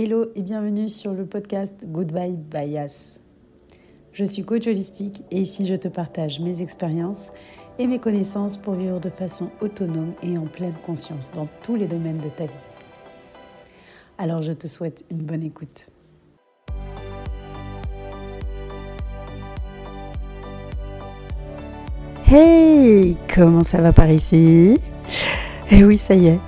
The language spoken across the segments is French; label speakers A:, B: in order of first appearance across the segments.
A: Hello et bienvenue sur le podcast Goodbye Bias. Je suis coach holistique et ici je te partage mes expériences et mes connaissances pour vivre de façon autonome et en pleine conscience dans tous les domaines de ta vie. Alors je te souhaite une bonne écoute. Hey, comment ça va par ici? Eh oui, ça y est.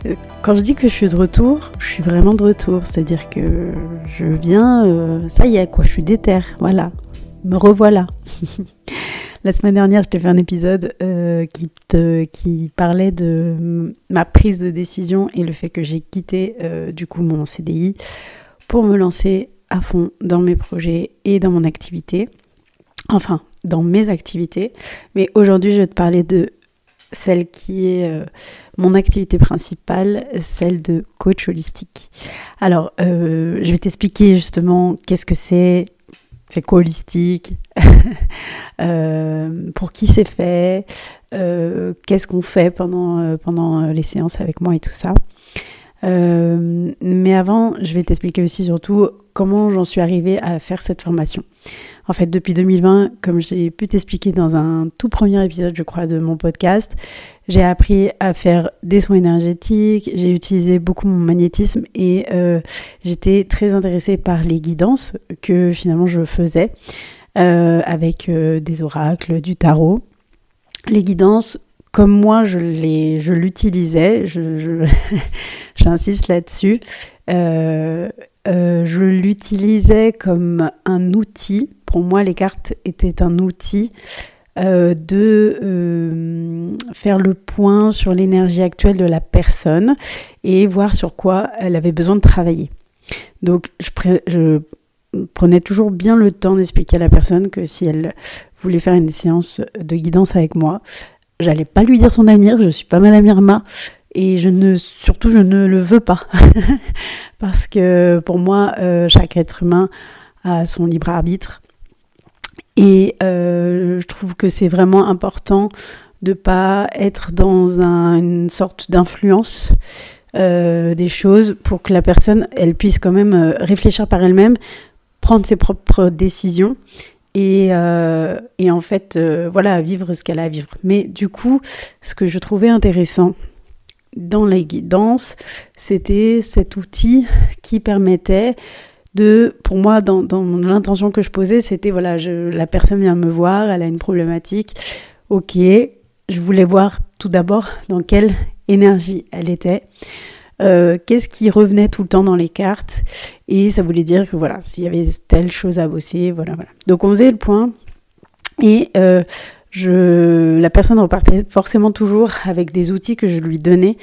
A: Quand je dis que je suis de retour, je suis vraiment de retour. C'est-à-dire que je viens, euh, ça y est, quoi, je suis déterre. Voilà, me revoilà. La semaine dernière, je t'ai fait un épisode euh, qui, parlait de ma prise de décision et le fait que j'ai quitté euh, du coup mon CDI pour me lancer à fond dans mes projets et dans mon activité. Enfin, dans mes activités. Mais aujourd'hui, je vais te parler de celle qui est euh, mon activité principale, celle de coach holistique. Alors, euh, je vais t'expliquer justement qu'est-ce que c'est, c'est quoi holistique, euh, pour qui c'est fait, qu'est-ce qu'on fait pendant, pendant les séances avec moi et tout ça. Mais avant, je vais t'expliquer aussi surtout comment j'en suis arrivée à faire cette formation. En fait, depuis 2020, comme j'ai pu t'expliquer dans un tout premier épisode, je crois, de mon podcast, j'ai appris à faire des soins énergétiques, j'ai utilisé beaucoup mon magnétisme et euh, j'étais très intéressée par les guidances que finalement je faisais euh, avec euh, des oracles, du tarot. Les guidances, comme moi je l'utilisais, j'insiste là-dessus, je l'utilisais comme un outil pour moi, les cartes étaient un outil euh, de euh, faire le point sur l'énergie actuelle de la personne et voir sur quoi elle avait besoin de travailler. Donc, je, prenais toujours bien le temps d'expliquer à la personne que si elle voulait faire une séance de guidance avec moi, j'allais pas lui dire son avenir, je suis pas Madame Irma et je ne surtout je ne le veux pas. Parce que pour moi euh, chaque être humain a son libre arbitre. Et euh, je trouve que c'est vraiment important de pas être dans une sorte d'influence euh, des choses pour que la personne elle puisse quand même réfléchir par elle-même, prendre ses propres décisions et, et en fait voilà vivre ce qu'elle a à vivre. Mais du coup, ce que je trouvais intéressant dans la guidance, c'était cet outil qui permettait de, pour moi, dans, l'intention que je posais, c'était voilà, la personne vient me voir, elle a une problématique. Ok, je voulais voir tout d'abord dans quelle énergie elle était. Euh, qu'est-ce qui revenait tout le temps dans les cartes? Et ça voulait dire que voilà s'il y avait telle chose à bosser voilà voilà donc on faisait le point et euh, je la personne repartait forcément toujours avec des outils que je lui donnais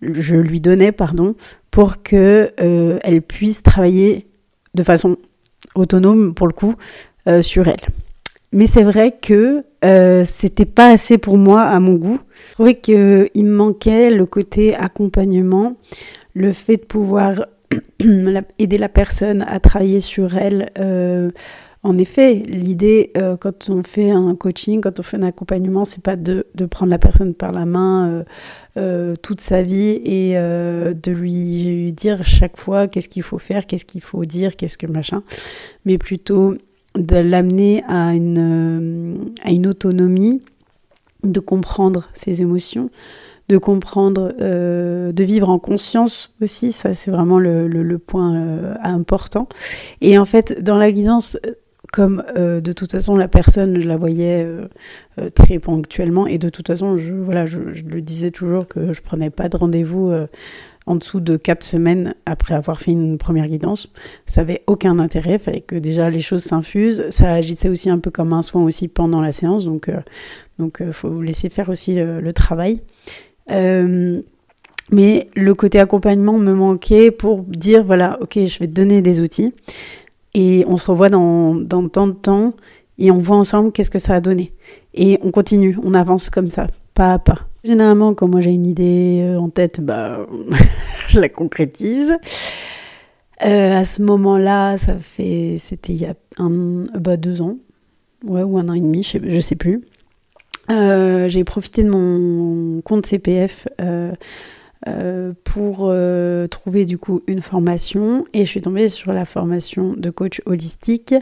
A: je lui donnais pardon pour que euh, elle puisse travailler de façon autonome pour le coup sur elle. Mais c'est vrai que euh, c'était pas assez pour moi à mon goût. Je trouvais qu'il me manquait le côté accompagnement, le fait de pouvoir aider la personne à travailler sur elle euh, en effet, l'idée, euh, quand on fait un coaching, quand on fait un accompagnement, c'est pas de, prendre la personne par la main euh, toute sa vie et de lui dire chaque fois qu'est-ce qu'il faut faire, qu'est-ce qu'il faut dire, qu'est-ce que machin, mais plutôt de l'amener à une, à une autonomie, de comprendre ses émotions, de comprendre, de vivre en conscience aussi, ça c'est vraiment le, le point important. Et en fait, dans la guidance, comme euh, de toute façon la personne, je la voyais euh, euh, très ponctuellement et de toute façon, je, voilà, je, le disais toujours que je prenais pas de rendez-vous en dessous de quatre semaines après avoir fait une première guidance. Ça avait aucun intérêt, il fallait que déjà les choses s'infusent. Ça agissait aussi un peu comme un soin aussi pendant la séance, donc donc faut laisser faire aussi le, travail. mais le côté accompagnement me manquait pour dire voilà, ok, je vais te donner des outils. Et on se revoit dans, dans tant de temps et on voit ensemble qu'est-ce que ça a donné. Et on continue, on avance comme ça, pas à pas. Généralement, quand moi j'ai une idée euh, en tête, bah, je la concrétise. Euh, à ce moment-là, ça fait, c'était il y a un, bah, deux ans, ouais, ou un an et demi, je sais, sais plus. Euh, j'ai profité de mon compte CPF pour trouver du coup une formation et je suis tombée sur la formation de coach holistique.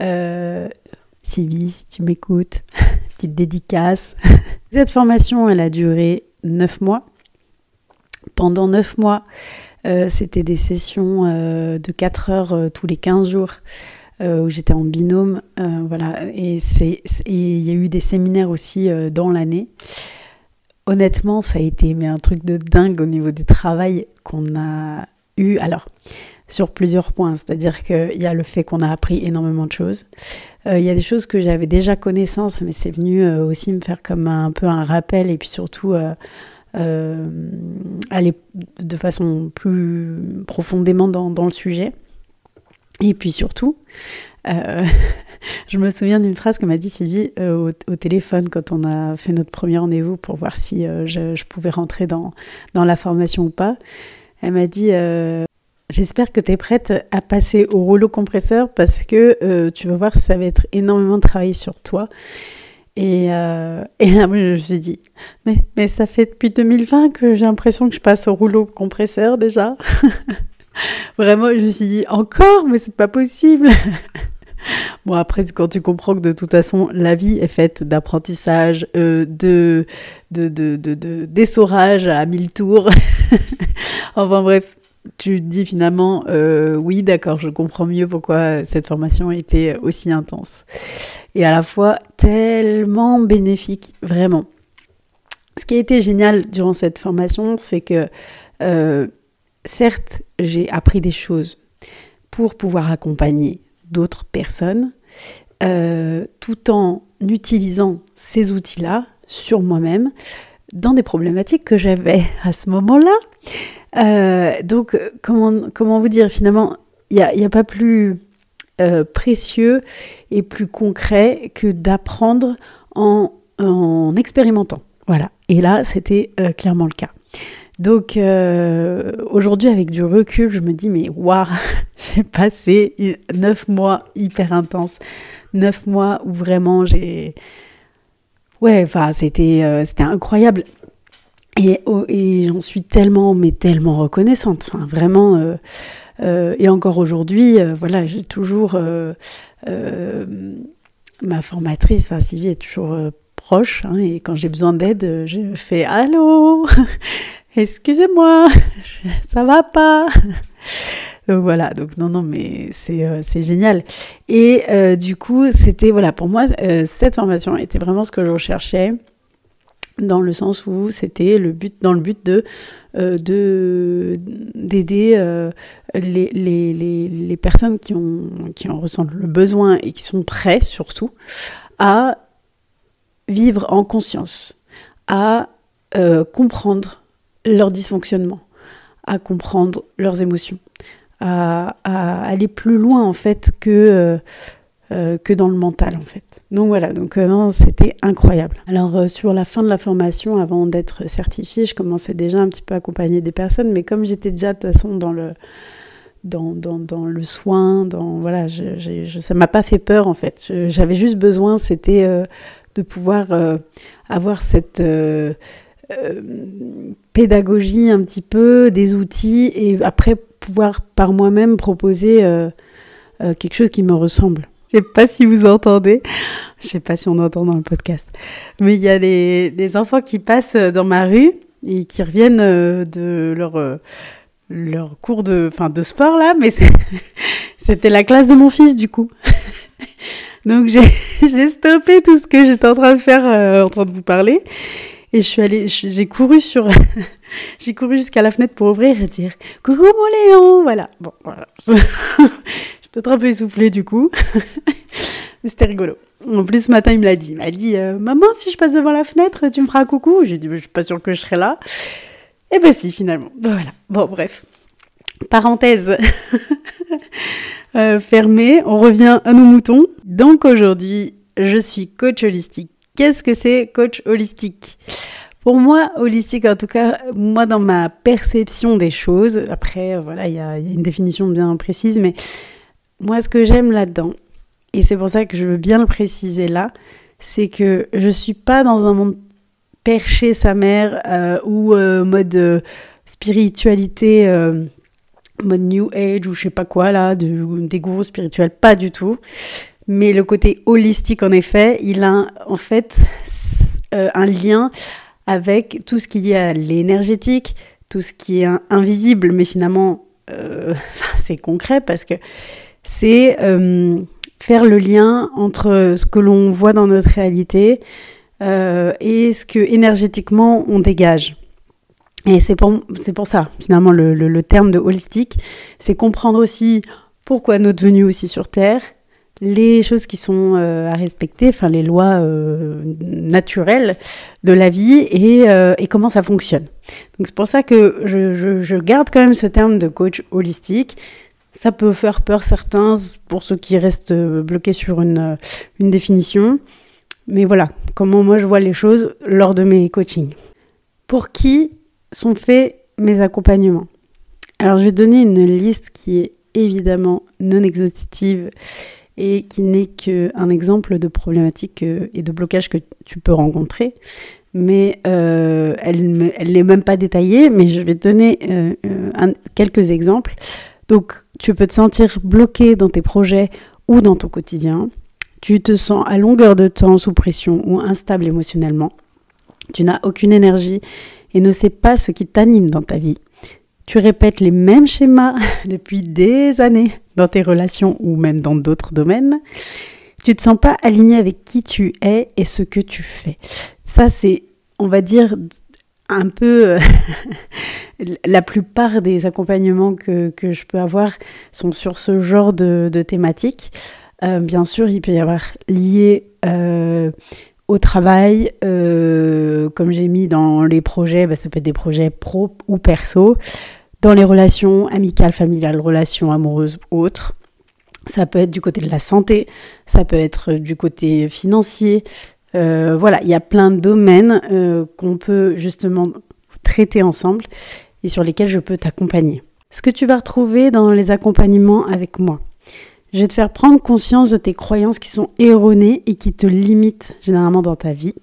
A: Sylvie, si tu m'écoutes, petite dédicace. Cette formation, elle a duré 9 mois. Pendant 9 mois, c'était des sessions de 4 heures tous les 15 jours euh, où j'étais en binôme. Euh, voilà, et il y a eu des séminaires aussi euh, dans l'année. Honnêtement, ça a été mais un truc de dingue au niveau du travail qu'on a eu. Alors, sur plusieurs points, c'est-à-dire qu'il y a le fait qu'on a appris énormément de choses. Il y a des choses que j'avais déjà connaissance, mais c'est venu aussi me faire comme un, peu un rappel et puis surtout aller de façon plus profondément dans, le sujet. Et puis surtout, euh, je me souviens d'une phrase que m'a dit Sylvie euh, au, téléphone quand on a fait notre premier rendez-vous pour voir si euh, je, pouvais rentrer dans, dans la formation ou pas. Elle m'a dit J'espère que tu es prête à passer au rouleau compresseur parce que tu vas voir, ça va être énormément de travail sur toi. Et, et là, je me suis dit, mais, mais ça fait depuis 2020 que j'ai l'impression que je passe au rouleau compresseur déjà. Vraiment, je me suis dit, encore, mais c'est pas possible. bon, après, quand tu comprends que de toute façon, la vie est faite d'apprentissage, euh, de, de, de, d'essorage à mille tours. enfin bref, tu dis finalement, euh, oui, d'accord, je comprends mieux pourquoi cette formation a été aussi intense. Et à la fois tellement bénéfique, vraiment. Ce qui a été génial durant cette formation, c'est que euh, certes, j'ai appris des choses pour pouvoir accompagner d'autres personnes, euh, tout en utilisant ces outils-là sur moi-même dans des problématiques que j'avais à ce moment-là. Euh, donc, comment, vous dire, finalement, il n'y a, pas plus euh, précieux et plus concret que d'apprendre en, en, expérimentant. Voilà. Et là, c'était clairement le cas. Donc euh, aujourd'hui, avec du recul, je me dis, mais waouh, j'ai passé neuf mois hyper intenses. Neuf mois où vraiment j'ai. Ouais, enfin, euh, c'était incroyable. Et, oh, et j'en suis tellement, mais tellement reconnaissante. Enfin, vraiment. Euh, et encore aujourd'hui, voilà, j'ai toujours. ma formatrice, Sylvie est toujours proche. Hein, et quand j'ai besoin d'aide, je fais Allô excusez-moi, ça va pas? Donc voilà, donc non, non, mais c'est euh, génial. Et euh, du coup, c'était, voilà, pour moi, euh, cette formation était vraiment ce que je recherchais, dans le sens où c'était le but, dans le but de d'aider les, les, les, les, personnes qui, ont, qui en ressentent le besoin et qui sont prêts surtout à vivre en conscience, à comprendre leur dysfonctionnement, à comprendre leurs émotions, à, aller plus loin en fait que, euh, euh, que dans le mental en fait. Donc voilà, donc euh, c'était incroyable. Alors sur la fin de la formation, avant d'être certifiée, je commençais déjà un petit peu à accompagner des personnes, mais comme j'étais déjà de toute façon dans le dans, dans, dans, le soin, dans voilà, ça m'a pas fait peur en fait. J'avais juste besoin, c'était de pouvoir avoir cette euh, pédagogie un petit peu, des outils, et après pouvoir par moi-même proposer euh, euh, quelque chose qui me ressemble. Je sais pas si vous entendez, je sais pas si on entend dans le podcast, mais il y a des, des enfants qui passent dans ma rue et qui reviennent de leur leur cours de, fin, de sport là, mais c'était la classe de mon fils du coup. Donc j'ai stoppé tout ce que j'étais en train de faire, en train de vous parler, et je suis allée, j'ai couru sur, j'ai couru jusqu'à la fenêtre pour ouvrir et dire coucou mon Léon, voilà. Bon, voilà. Peut-être un peu essoufflée du coup. C'était rigolo. En plus, ce matin, il me l'a dit. Il m'a dit euh, Maman, si je passe devant la fenêtre, tu me feras coucou J'ai dit Je suis pas sûre que je serai là. Et eh ben si, finalement. Voilà. Bon, bref. Parenthèse euh, fermée. On revient à nos moutons. Donc aujourd'hui, je suis coach holistique Qu'est-ce que c'est coach holistique? Pour moi, holistique, en tout cas, moi, dans ma perception des choses, après, voilà, il y, a une définition bien précise, mais moi, ce que j'aime là-dedans, et c'est pour ça que je veux bien le préciser là, c'est que je suis pas dans un monde percher sa mère ou mode spiritualité mode New Age ou je sais pas quoi là, de, des gourous spirituels, pas du tout. Mais le côté holistique, en effet, il a en fait euh, un lien avec tout ce qui est à l'énergétique, tout ce qui est invisible, mais finalement, euh, c'est concret parce que c'est euh, faire le lien entre ce que l'on voit dans notre réalité et ce que énergétiquement on dégage. Et c'est pour, pour ça, finalement, le, le, terme de holistique, c'est comprendre aussi pourquoi notre venue aussi sur Terre, les choses qui sont euh, à respecter, enfin les lois euh, naturelles de la vie et, euh, et, comment ça fonctionne. Donc c'est pour ça que je, je, je, garde quand même ce terme de coach holistique. Ça peut faire peur certains pour ceux qui restent bloqués sur une, une définition. Mais voilà, comment moi je vois les choses lors de mes coachings. Pour qui sont faits mes accompagnements? Alors je vais donner une liste qui est évidemment non exhaustive et qui n'est qu'un exemple de problématique euh, et de blocage que tu peux rencontrer. Mais euh, elle n'est même pas détaillée, mais je vais donner euh, quelques exemples. Donc tu peux te sentir bloqué dans tes projets ou dans ton quotidien. Tu te sens à longueur de temps sous pression ou instable émotionnellement. Tu n'as aucune énergie et ne sais pas ce qui t'anime dans ta vie. Tu répètes les mêmes schémas depuis des années dans tes relations ou même dans d'autres domaines. Tu te sens pas aligné avec qui tu es et ce que tu fais. Ça, c'est, on va dire, un peu la plupart des accompagnements que, que, je peux avoir sont sur ce genre de, thématiques. Euh, bien sûr, il peut y avoir lié euh, au travail, euh, comme j'ai mis dans les projets, bah, ça peut être des projets pro ou perso, dans les relations amicales, familiales, relations amoureuses, autres. Ça peut être du côté de la santé, ça peut être du côté financier. Voilà, il y a plein de domaines qu'on peut justement traiter ensemble sur lesquels je peux t'accompagner. Ce que tu vas retrouver dans les accompagnements avec moi, je vais te faire prendre conscience de tes croyances qui sont erronées et qui te limitent généralement dans ta vie.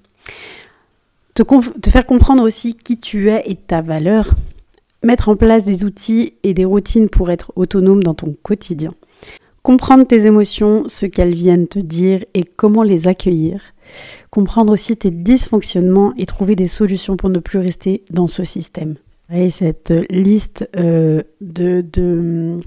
A: Te, faire comprendre aussi qui tu es et ta valeur. Mettre en place des outils et des routines pour être autonome dans ton quotidien. Comprendre tes émotions, ce qu'elles viennent te dire et comment les accueillir. Comprendre aussi tes dysfonctionnements et trouver des solutions pour ne plus rester dans ce système. Et cette liste euh, de, de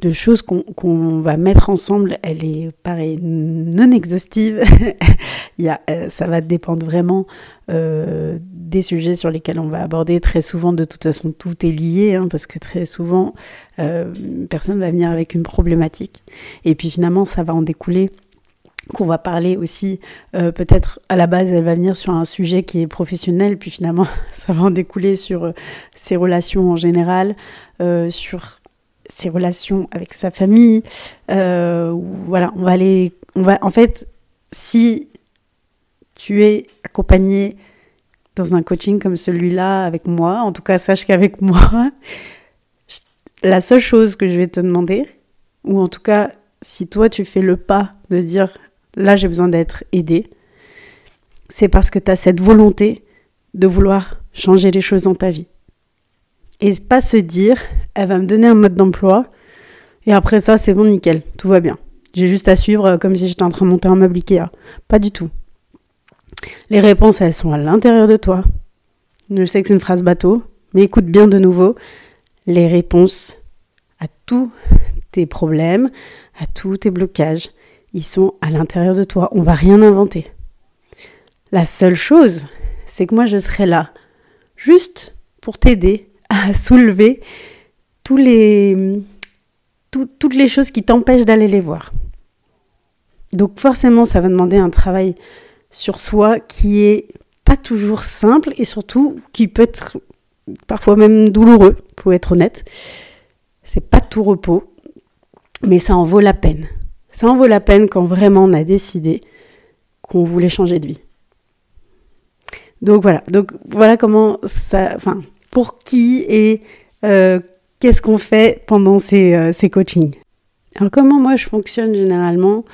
A: de choses qu'on va mettre ensemble, elle est pareil non exhaustive. Il y a, euh, ça va dépendre vraiment euh, des sujets sur lesquels on va aborder. Très souvent, de toute façon, tout est lié, hein, parce que très souvent, euh, personne va venir avec une problématique. Et puis finalement, ça va en découler qu'on va parler aussi, peut-être à la base, elle va venir sur un sujet qui est professionnel, puis finalement, ça va en découler sur ses relations en général, sur ses relations avec sa famille. Euh, voilà, on va aller. On va, en fait, si tu es accompagné dans un coaching comme celui-là avec moi, en tout cas, sache qu'avec moi, la seule chose que je vais te demander, ou en tout cas, si toi tu fais le pas de dire là j'ai besoin d'être aidé, c'est parce que tu as cette volonté de vouloir changer les choses dans ta vie. Et pas se dire, elle va me donner un mode d'emploi, et après ça, c'est bon, nickel, tout va bien. J'ai juste à suivre euh, comme si j'étais en train de monter un meuble Ikea. Pas du tout. Les réponses, elles sont à l'intérieur de toi. Je sais que c'est une phrase bateau, mais écoute bien de nouveau. Les réponses à tous tes problèmes, à tous tes blocages, ils sont à l'intérieur de toi. On va rien inventer. La seule chose, c'est que moi, je serai là, juste pour t'aider à soulever toutes les choses qui t'empêchent d'aller les voir. Donc forcément, ça va demander un travail sur soi qui est pas toujours simple et surtout qui peut être parfois même douloureux, faut être honnête. C'est pas tout repos, mais ça en vaut la peine. Ça en vaut la peine quand vraiment on a décidé qu'on voulait changer de vie. Donc voilà, donc voilà comment ça, enfin pour qui et euh, qu'est-ce qu'on fait pendant ces, euh, ces, coachings. Alors comment moi je fonctionne généralement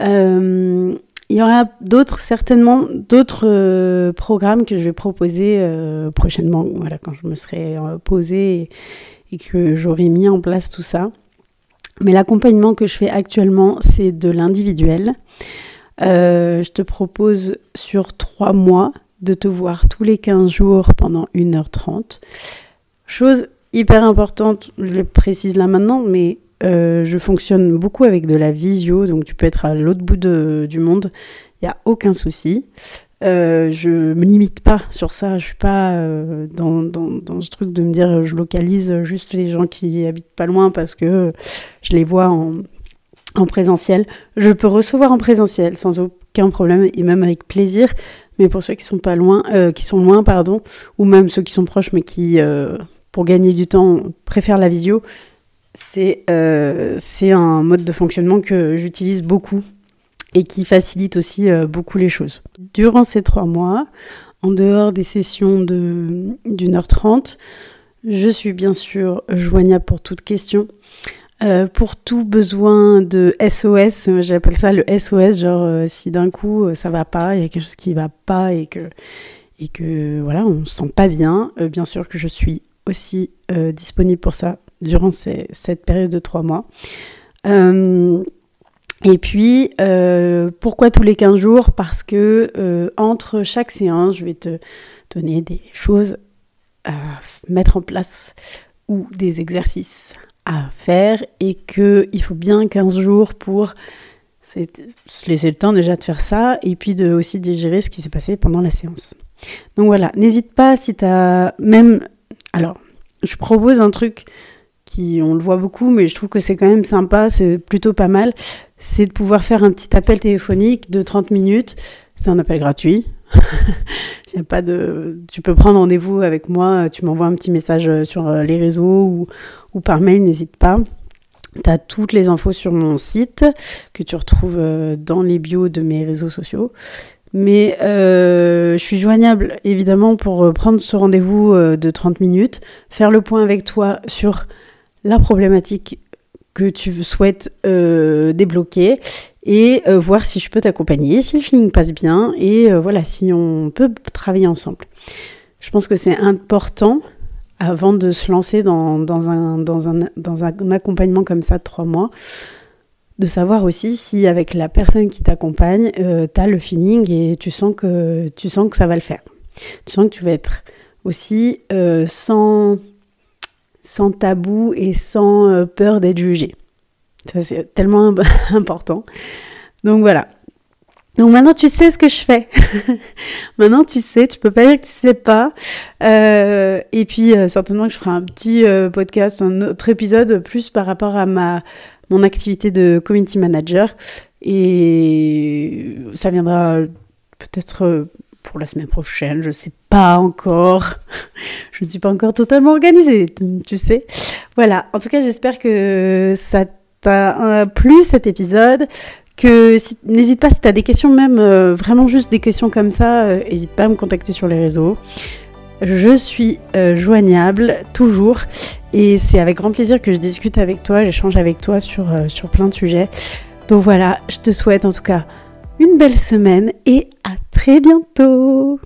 A: euh, il y aura d'autres, certainement d'autres programmes que je vais proposer prochainement, voilà, quand je me serai posée et que j'aurai mis en place tout ça. Mais l'accompagnement que je fais actuellement, c'est de l'individuel. Euh, je te propose sur trois mois de te voir tous les 15 jours pendant 1h30. Chose hyper importante, je le précise là maintenant, mais euh, je fonctionne beaucoup avec de la visio, donc tu peux être à l'autre bout du monde, il n'y a aucun souci. Euh, je me limite pas sur ça, je suis pas euh, dans, dans, dans, ce truc de me dire je localise juste les gens qui habitent pas loin parce que je les vois en, en présentiel. Je peux recevoir en présentiel sans aucun problème et même avec plaisir, mais pour ceux qui sont pas loin, euh, qui sont loin pardon, ou même ceux qui sont proches mais qui pour gagner du temps préfèrent la visio, c'est c'est un mode de fonctionnement que j'utilise beaucoup et qui facilite aussi euh, beaucoup les choses. Durant ces trois mois, en dehors des sessions d'une heure trente, je suis bien sûr joignable pour toute question. Euh, pour tout besoin de SOS, j'appelle ça le SOS, genre euh, si d'un coup ça va pas, il y a quelque chose qui va pas et que, et que voilà, on se sent pas bien, bien sûr que je suis aussi disponible pour ça durant cette période de trois mois. Et puis, euh, pourquoi tous les 15 jours? Parce que euh, entre chaque séance, je vais te donner des choses à mettre en place ou des exercices à faire et qu'il faut bien 15 jours pour se laisser le temps déjà de faire ça et puis de aussi digérer ce qui s'est passé pendant la séance. Donc voilà, n'hésite pas si tu as même... Alors, je propose un truc qui, on le voit beaucoup, mais je trouve que c'est quand même sympa, c'est plutôt pas mal c'est de pouvoir faire un petit appel téléphonique de 30 minutes. C'est un appel gratuit. Tu peux prendre rendez-vous avec moi, tu m'envoies un petit message euh, sur euh, les réseaux ou, ou par mail, n'hésite pas. Tu as toutes les infos sur mon site que tu retrouves euh, dans les bios de mes réseaux sociaux. Mais je suis joignable évidemment pour prendre ce rendez-vous de 30 minutes, faire le point avec toi sur la problématique que tu souhaites euh, débloquer et euh, voir si je peux t'accompagner, si le feeling passe bien et euh, voilà, si on peut travailler ensemble. Je pense que c'est important avant de se lancer dans, un, accompagnement comme ça de trois mois, de savoir aussi si avec la personne qui t'accompagne, tu as le feeling et tu sens, que, tu sens que ça va le faire. Tu sens que tu vas être aussi sans sans tabou et sans euh, peur d'être jugé. Ça, c'est tellement important. Donc voilà. Donc maintenant tu sais ce que je fais. maintenant tu sais, tu peux pas dire que tu sais pas. Euh, et puis euh, certainement que je ferai un petit podcast, un autre épisode plus par rapport à ma mon activité de community manager. Et ça viendra peut-être pour la semaine prochaine, je sais pas encore. je ne suis pas encore totalement organisée, tu sais. Voilà, en tout cas, j'espère que ça t'a euh, plu cet épisode. Que n'hésite pas si tu as des questions, même euh, vraiment juste des questions comme ça, n'hésite euh, pas à me contacter sur les réseaux. Je suis joignable toujours et c'est avec grand plaisir que je discute avec toi, j'échange avec toi sur, sur plein de sujets. Donc voilà, je te souhaite en tout cas une belle semaine et à très bientôt